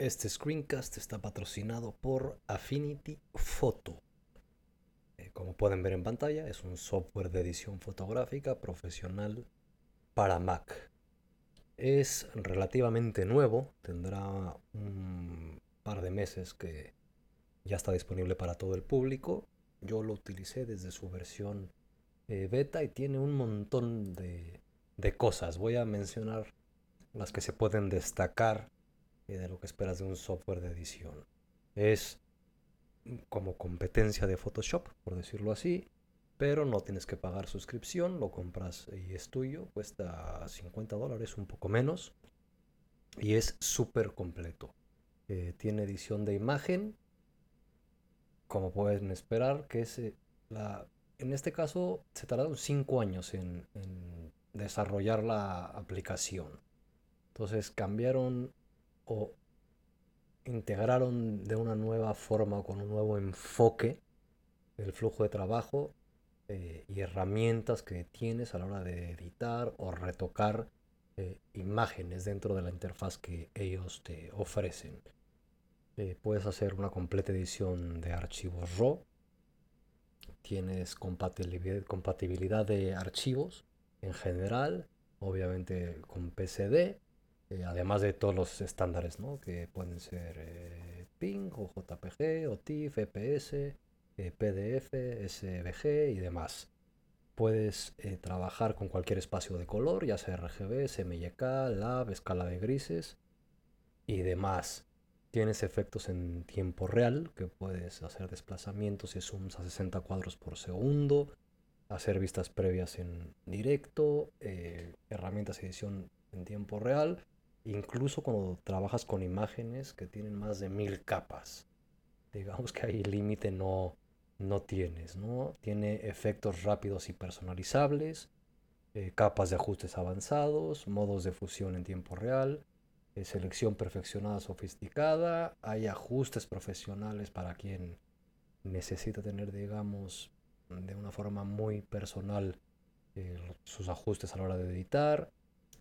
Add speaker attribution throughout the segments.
Speaker 1: Este screencast está patrocinado por Affinity Photo. Eh, como pueden ver en pantalla, es un software de edición fotográfica profesional para Mac. Es relativamente nuevo, tendrá un par de meses que ya está disponible para todo el público. Yo lo utilicé desde su versión eh, beta y tiene un montón de, de cosas. Voy a mencionar las que se pueden destacar de lo que esperas de un software de edición. Es como competencia de Photoshop, por decirlo así, pero no tienes que pagar suscripción, lo compras y es tuyo, cuesta 50 dólares, un poco menos, y es súper completo. Eh, tiene edición de imagen, como pueden esperar, que es eh, la... En este caso se tardaron 5 años en desarrollar la aplicación. Entonces cambiaron o integraron de una nueva forma, con un nuevo enfoque, el flujo de trabajo eh, y herramientas que tienes a la hora de editar o retocar eh, imágenes dentro de la interfaz que ellos te ofrecen. Eh, puedes hacer una completa edición de archivos RAW. Tienes compatibilidad, de archivos en general, obviamente con PCD eh, además de todos los estándares, ¿no? Que pueden ser eh, PING o JPG o TIFF, EPS, eh, PDF, SVG y demás. Puedes trabajar con cualquier espacio de color, ya sea RGB, SMYK, LAB, escala de grises y demás. Tienes efectos en tiempo real, que puedes hacer desplazamientos y zooms a 60 cuadros por segundo, hacer vistas previas en directo, herramientas de edición en tiempo real incluso cuando trabajas con imágenes que tienen más de mil capas. Digamos que ahí límite no, no tienes, ¿no? Tiene efectos rápidos y personalizables, eh, capas de ajustes avanzados, modos de fusión en tiempo real, eh, selección perfeccionada sofisticada, hay ajustes profesionales para quien necesita tener, digamos, de una forma muy personal eh, sus ajustes a la hora de editar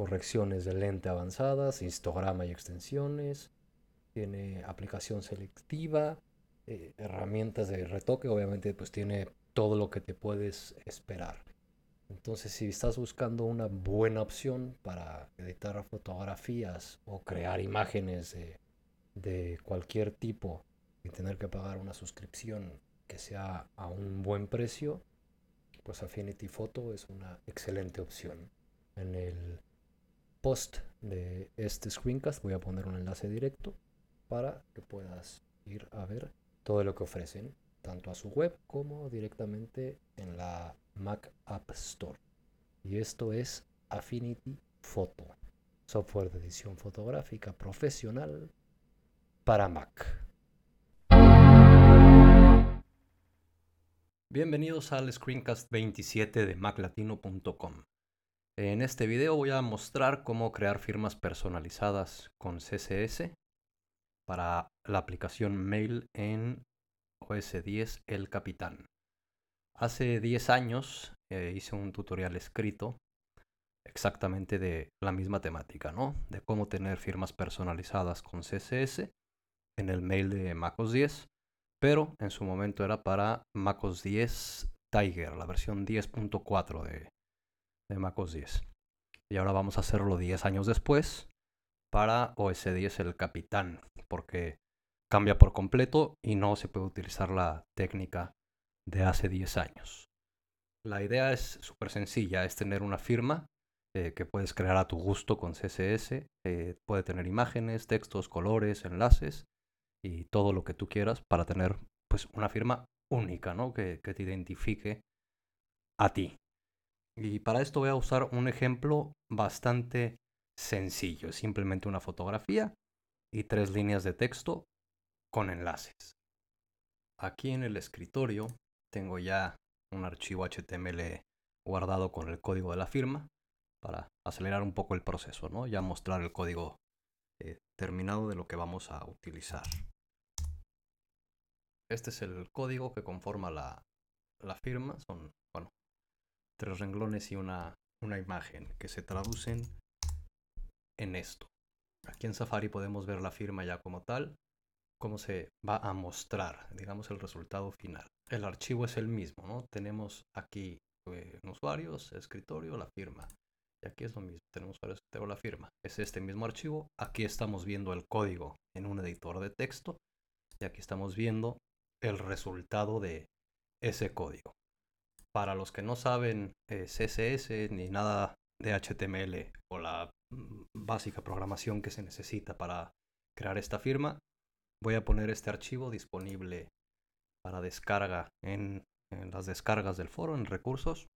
Speaker 1: correcciones de lente avanzadas, histograma y extensiones, tiene aplicación selectiva, eh, herramientas de retoque, obviamente pues tiene todo lo que te puedes esperar. Entonces si estás buscando una buena opción para editar fotografías o crear imágenes de, de cualquier tipo y tener que pagar una suscripción que sea a un buen precio, pues Affinity Photo es una excelente opción. En el post de este screencast voy a poner un enlace directo para que puedas ir a ver todo lo que ofrecen, tanto a su web como directamente en la Mac App Store. Y esto es Affinity Photo, software de edición fotográfica profesional para Mac. Bienvenidos al screencast 27 de maclatino.com. En este video voy a mostrar cómo crear firmas personalizadas con CSS para la aplicación Mail en OS 10 El Capitán. Hace 10 años eh, hice un tutorial escrito exactamente de la misma temática, ¿no? De cómo tener firmas personalizadas con CSS en el mail de MacOS 10, pero en su momento era para MacOS 10 Tiger, la versión 10.4 de, de MacOS 10. Y ahora vamos a hacerlo 10 años después para OS 10 el Capitán, porque cambia por completo y no se puede utilizar la técnica de hace 10 años. La idea es súper sencilla, es tener una firma eh, que puedes crear a tu gusto con CSS, eh, puede tener imágenes, textos, colores, enlaces y todo lo que tú quieras para tener pues una firma única, ¿no? Que, que te identifique a ti. Y para esto voy a usar un ejemplo bastante sencillo. Simplemente una fotografía y tres líneas de texto con enlaces. Aquí en el escritorio tengo ya un archivo HTML guardado con el código de la firma para acelerar un poco el proceso, ¿no? Ya mostrar el código eh, terminado de lo que vamos a utilizar. Este es el código que conforma la, la firma. Son, tres renglones y una, una imagen que se traducen en esto. Aquí en Safari podemos ver la firma ya como tal, cómo se va a mostrar, digamos, el resultado final. El archivo es el mismo, ¿no? Tenemos aquí eh, usuarios, escritorio, la firma. Y aquí es lo mismo, tenemos usuarios, tengo la firma. Es este mismo archivo. Aquí estamos viendo el código en un editor de texto. Y aquí estamos viendo el resultado de ese código. Para los que no saben eh, CSS ni nada de HTML o la mm, básica programación que se necesita para crear esta firma, voy a poner este archivo disponible para descarga en, las descargas del foro, en recursos,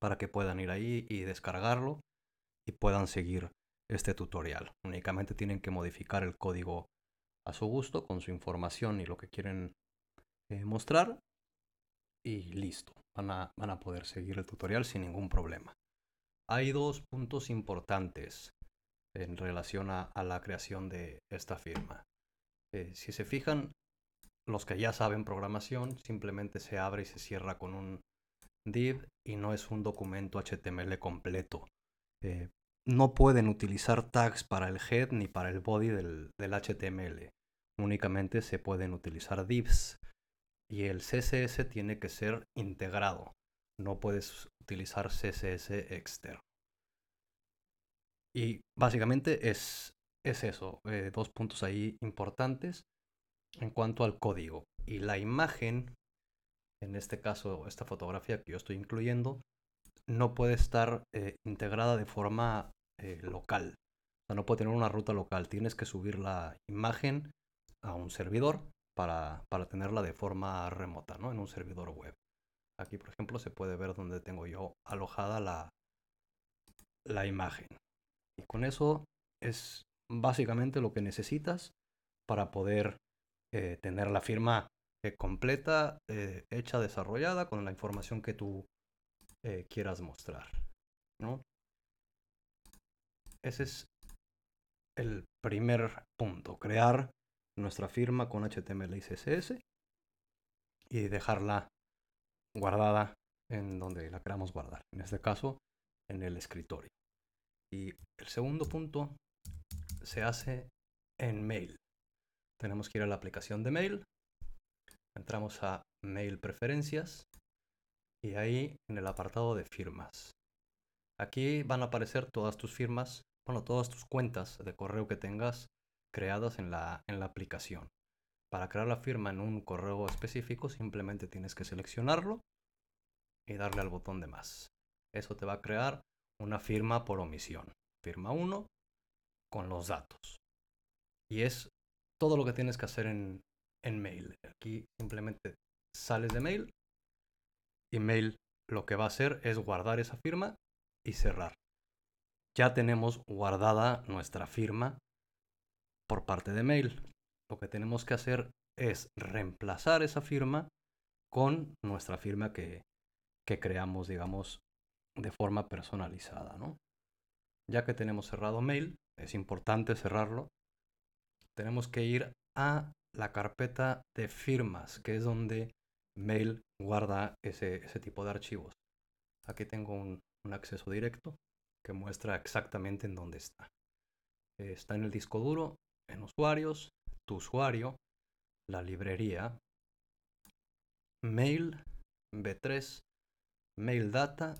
Speaker 1: para que puedan ir ahí y descargarlo y puedan seguir este tutorial. Únicamente tienen que modificar el código a su gusto con su información y lo que quieren eh, mostrar y listo. Van a, van a poder seguir el tutorial sin ningún problema. Hay dos puntos importantes en relación a, la creación de esta firma. Eh, si se fijan, los que ya saben programación, simplemente se abre y se cierra con un div y no es un documento HTML completo. Eh, no pueden utilizar tags para el head ni para el body del, del HTML. Únicamente se pueden utilizar divs y el CSS tiene que ser integrado. No puedes utilizar CSS externo. Y básicamente es, es eso, eh, dos puntos ahí importantes en cuanto al código. Y la imagen, en este caso esta fotografía que yo estoy incluyendo, no puede estar eh, integrada de forma eh, local. O sea, no puede tener una ruta local. Tienes que subir la imagen a un servidor para, tenerla de forma remota, ¿no? En un servidor web. Aquí, por ejemplo, se puede ver donde tengo yo alojada la, la imagen. Y con eso es básicamente lo que necesitas para poder eh, tener la firma eh, completa, eh, hecha, desarrollada, con la información que tú quieras mostrar. ¿no? Ese es el primer punto, crear nuestra firma con HTML y CSS y dejarla guardada en donde la queramos guardar. En este caso, en el escritorio. Y el segundo punto se hace en mail. Tenemos que ir a la aplicación de mail. Entramos a mail preferencias y ahí en el apartado de firmas. Aquí van a aparecer todas tus firmas, bueno, todas tus cuentas de correo que tengas creadas en la, en la aplicación. Para crear la firma en un correo específico simplemente tienes que seleccionarlo y darle al botón de más. Eso te va a crear una firma por omisión. Firma 1 con los datos. Y es todo lo que tienes que hacer en, en mail. Aquí simplemente sales de mail y mail lo que va a hacer es guardar esa firma y cerrar. Ya tenemos guardada nuestra firma por parte de mail. Lo que tenemos que hacer es reemplazar esa firma con nuestra firma que, creamos, digamos, de forma personalizada, ¿no? Ya que tenemos cerrado mail, es importante cerrarlo, tenemos que ir a la carpeta de firmas, que es donde mail guarda ese, tipo de archivos. Aquí tengo un, un, acceso directo que muestra exactamente en dónde está. Está en el disco duro en usuarios, tu usuario, la librería, mail, B3, mail data,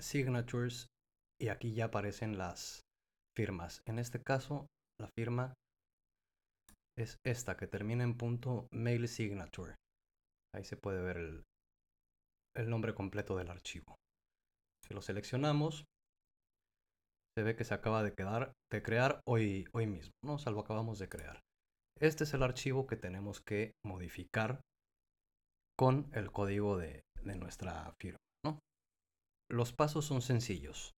Speaker 1: signatures y aquí ya aparecen las firmas. En este caso, la firma es esta que termina en punto mail signature. Ahí se puede ver el, el nombre completo del archivo. Si lo seleccionamos, se ve que se acaba de, quedar, de crear hoy, hoy mismo, ¿no? Acabamos de crear. Este es el archivo que tenemos que modificar con el código de, nuestra firma. Los pasos son sencillos.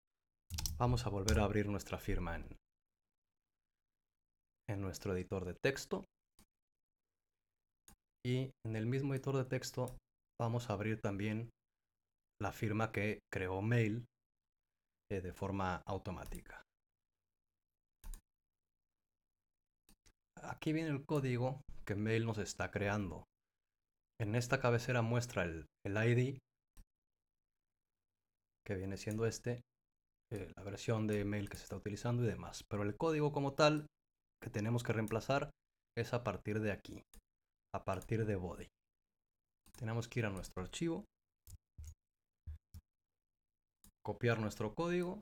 Speaker 1: Vamos a volver a abrir nuestra firma en nuestro editor de texto. Y en el mismo editor de texto vamos a abrir también la firma que creó Mail eh, de forma automática. Aquí viene el código que Mail nos está creando. En esta cabecera muestra el, el ID, que viene siendo este,
Speaker 2: eh, la versión de mail que se está utilizando y demás. Pero el código como tal que tenemos que reemplazar es a partir de aquí, a partir de body. Tenemos que ir a nuestro archivo, copiar nuestro código,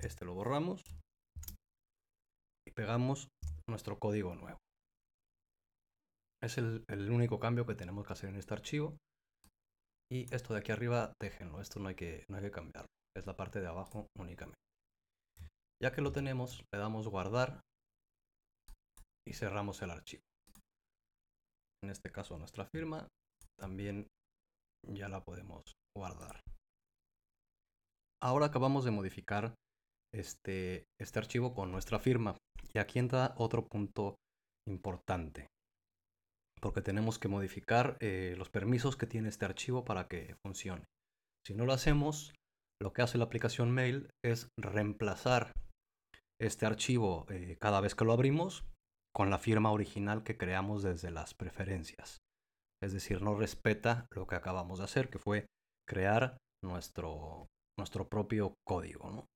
Speaker 2: este lo borramos y pegamos nuestro código nuevo. Es el, único cambio que tenemos que hacer en este archivo. Y esto de aquí arriba, déjenlo. Esto no hay, que, no hay que cambiarlo. Es la parte de abajo únicamente. Ya que lo tenemos, le damos guardar y cerramos el archivo. En este caso nuestra firma también ya la podemos guardar. Ahora acabamos de modificar este, este archivo con nuestra firma. Y aquí entra otro punto importante. Porque tenemos que modificar eh, los permisos que tiene este archivo para que funcione. Si no lo hacemos, lo que hace la aplicación Mail es reemplazar este archivo eh, cada vez que lo abrimos con la firma original que creamos desde las preferencias. Es decir, no respeta lo que acabamos de hacer, que fue crear nuestro, nuestro propio código.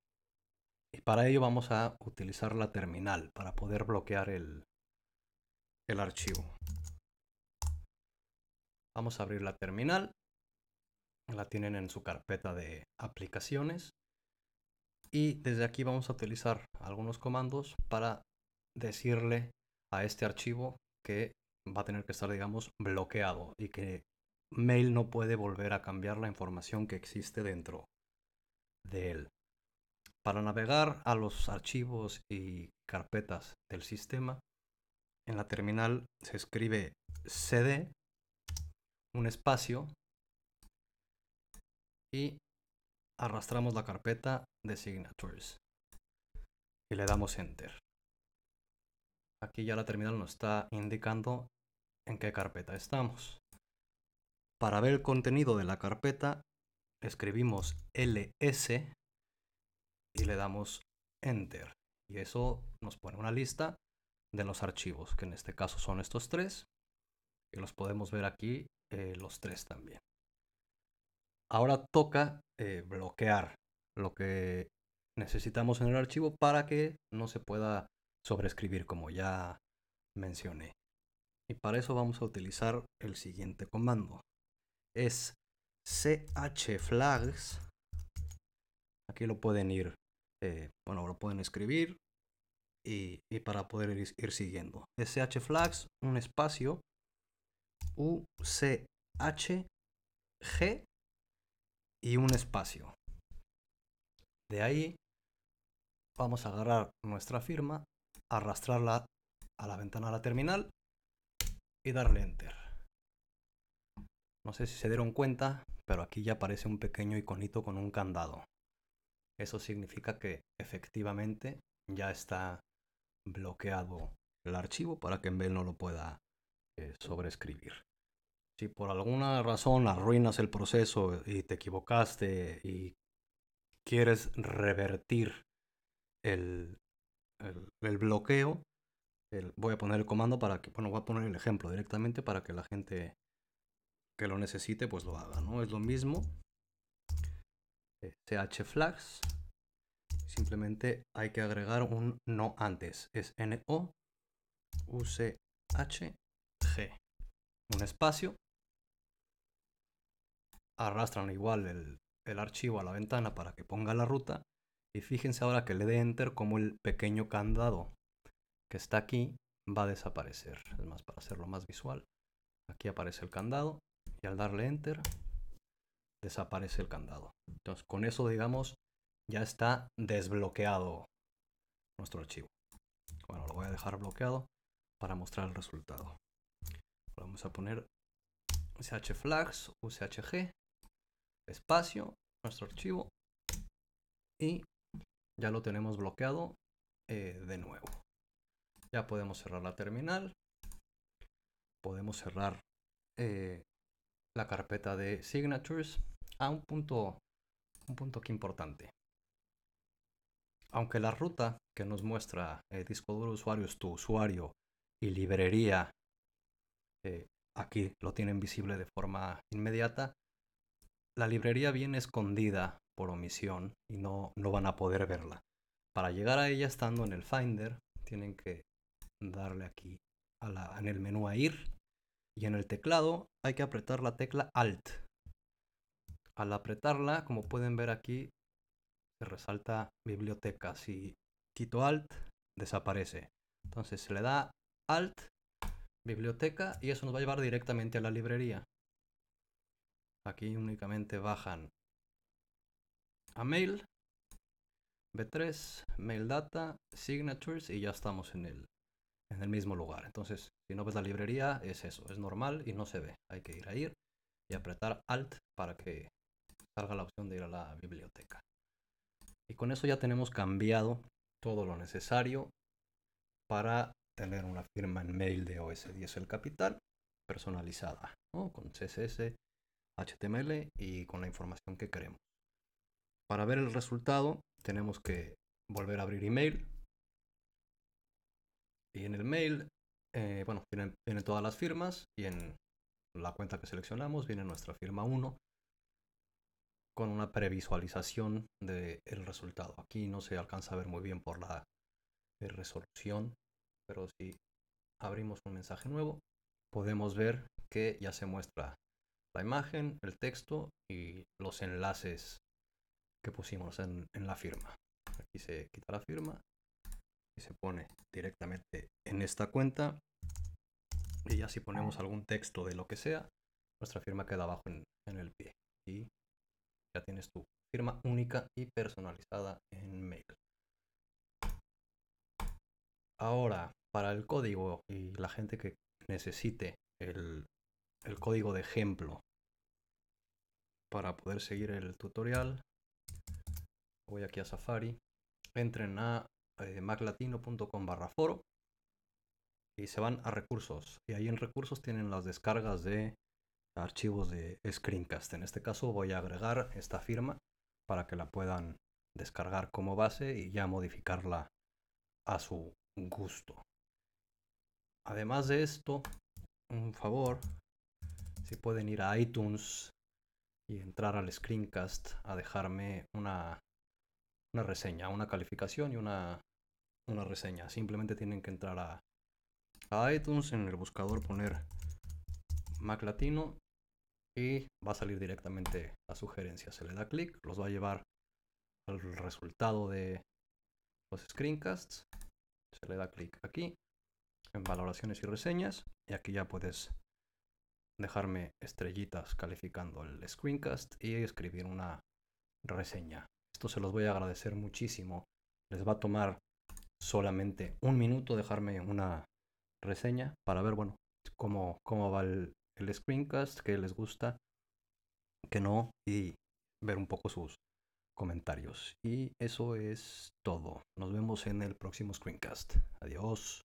Speaker 2: Y para ello vamos a utilizar la terminal para poder bloquear el, el archivo. Vamos a abrir la terminal. La tienen en su carpeta de aplicaciones. Y desde aquí vamos a utilizar algunos comandos para decirle a este archivo que va a tener que estar, digamos, bloqueado y que Mail no puede volver a cambiar la información que existe dentro de él. Para navegar a los archivos y carpetas del sistema, en la terminal se escribe cd, un espacio, y arrastramos la carpeta de signatures y le damos enter. Aquí ya la terminal nos está indicando en qué carpeta estamos. Para ver el contenido de la carpeta, escribimos ls y le damos Enter. Y eso nos pone una lista de los archivos, que en este caso son estos tres. Y los podemos ver aquí eh, los tres también. Ahora toca eh, bloquear lo que necesitamos en el archivo para que no se pueda sobreescribir como ya mencioné. Y para eso vamos a utilizar el siguiente comando. Es chflags. Aquí lo pueden ir eh, bueno, lo pueden escribir y, para poder ir, siguiendo. shflags, un espacio, uchg y un espacio. De ahí vamos a agarrar nuestra firma, arrastrarla a la ventana de la terminal y darle enter. No sé si se dieron cuenta, pero aquí ya aparece un pequeño iconito con un candado. Eso significa que efectivamente ya está bloqueado el archivo para que en vez no lo pueda eh, sobreescribir. Si por alguna razón arruinas el proceso y te equivocaste y quieres revertir el, bloqueo, voy a poner el comando para que, bueno, voy a poner el ejemplo directamente para que la gente que lo necesite pues lo haga, ¿no? Es lo mismo, chflags. Simplemente hay que agregar un no antes. Es no uchg. Un espacio. Arrastran igual el, el archivo a la ventana para que ponga la ruta. Y fíjense ahora que le dé enter como el pequeño candado que está aquí va a desaparecer. Es más, para hacerlo más visual. Aquí aparece el candado al darle enter desaparece el candado. Entonces, con eso, digamos, ya está desbloqueado nuestro archivo. Bueno, lo voy a dejar bloqueado para mostrar el resultado. Vamos a poner chflags, uchg, espacio, nuestro archivo y ya lo tenemos bloqueado eh, de nuevo. Ya podemos cerrar la terminal. Podemos cerrar eh, la carpeta de signatures a un punto, un punto importante. Aunque la ruta que nos muestra el disco duro usuario es tu usuario y librería, eh, aquí lo tienen visible de forma inmediata, la librería viene escondida por omisión y no, no van a poder verla. Para llegar a ella estando en el Finder, tienen que darle aquí a la, en el menú a ir y en el teclado hay que apretar la tecla Alt. Al apretarla, como pueden ver aquí, se resalta biblioteca. Si quito Alt, desaparece. Entonces se le da Alt, biblioteca, y eso nos va a llevar directamente a la librería. Aquí únicamente bajan a Mail, B3, Mail Data, Signatures y ya estamos en el, en el mismo lugar. Entonces, si no ves la librería, es eso, es normal y no se ve. Hay que ir a ir y apretar Alt para que salga la opción de ir a la biblioteca. Y con eso ya tenemos cambiado todo lo necesario para tener una firma en mail de OS10 el capital personalizada, con CSS, HTML y con la información que queremos. Para ver el resultado tenemos que volver a abrir email. Y en el mail, eh, bueno, vienen, todas las firmas y en la cuenta que seleccionamos viene nuestra firma 1 con una previsualización del resultado. Aquí no se alcanza a ver muy bien por la resolución, pero si abrimos un mensaje nuevo, podemos ver que ya se muestra la imagen, el texto y los enlaces que pusimos en, en la firma. Aquí se quita la firma y se pone directamente en esta cuenta. Y ya si ponemos algún texto de lo que sea, nuestra firma queda abajo en, el pie. Y ya tienes tu firma única y personalizada en mail. Ahora, para el código y la gente que necesite el, el código de ejemplo para poder seguir el tutorial, voy aquí a Safari, entren a eh, maclatino.com barra foro y se van a recursos. Y ahí en recursos tienen las descargas de archivos de screencast. En este caso voy a agregar esta firma para que la puedan descargar como base y ya modificarla a su gusto. Además de esto, un favor, si pueden ir a iTunes y entrar al screencast a dejarme una, una reseña, una calificación y una, una reseña. Simplemente tienen que entrar a, iTunes en el buscador poner Mac Latino y va a salir directamente la sugerencia. Se le da clic, los va a llevar al resultado de los screencasts. Se le da clic aquí en valoraciones y reseñas y aquí ya puedes dejarme estrellitas calificando el screencast y escribir una reseña. Esto se los voy a agradecer muchísimo. Les va a tomar solamente un minuto dejarme una reseña para ver, bueno, cómo, cómo va el, el screencast, que les gusta, que no, y ver un poco sus comentarios. Y eso es todo. Nos vemos en el próximo screencast. Adiós.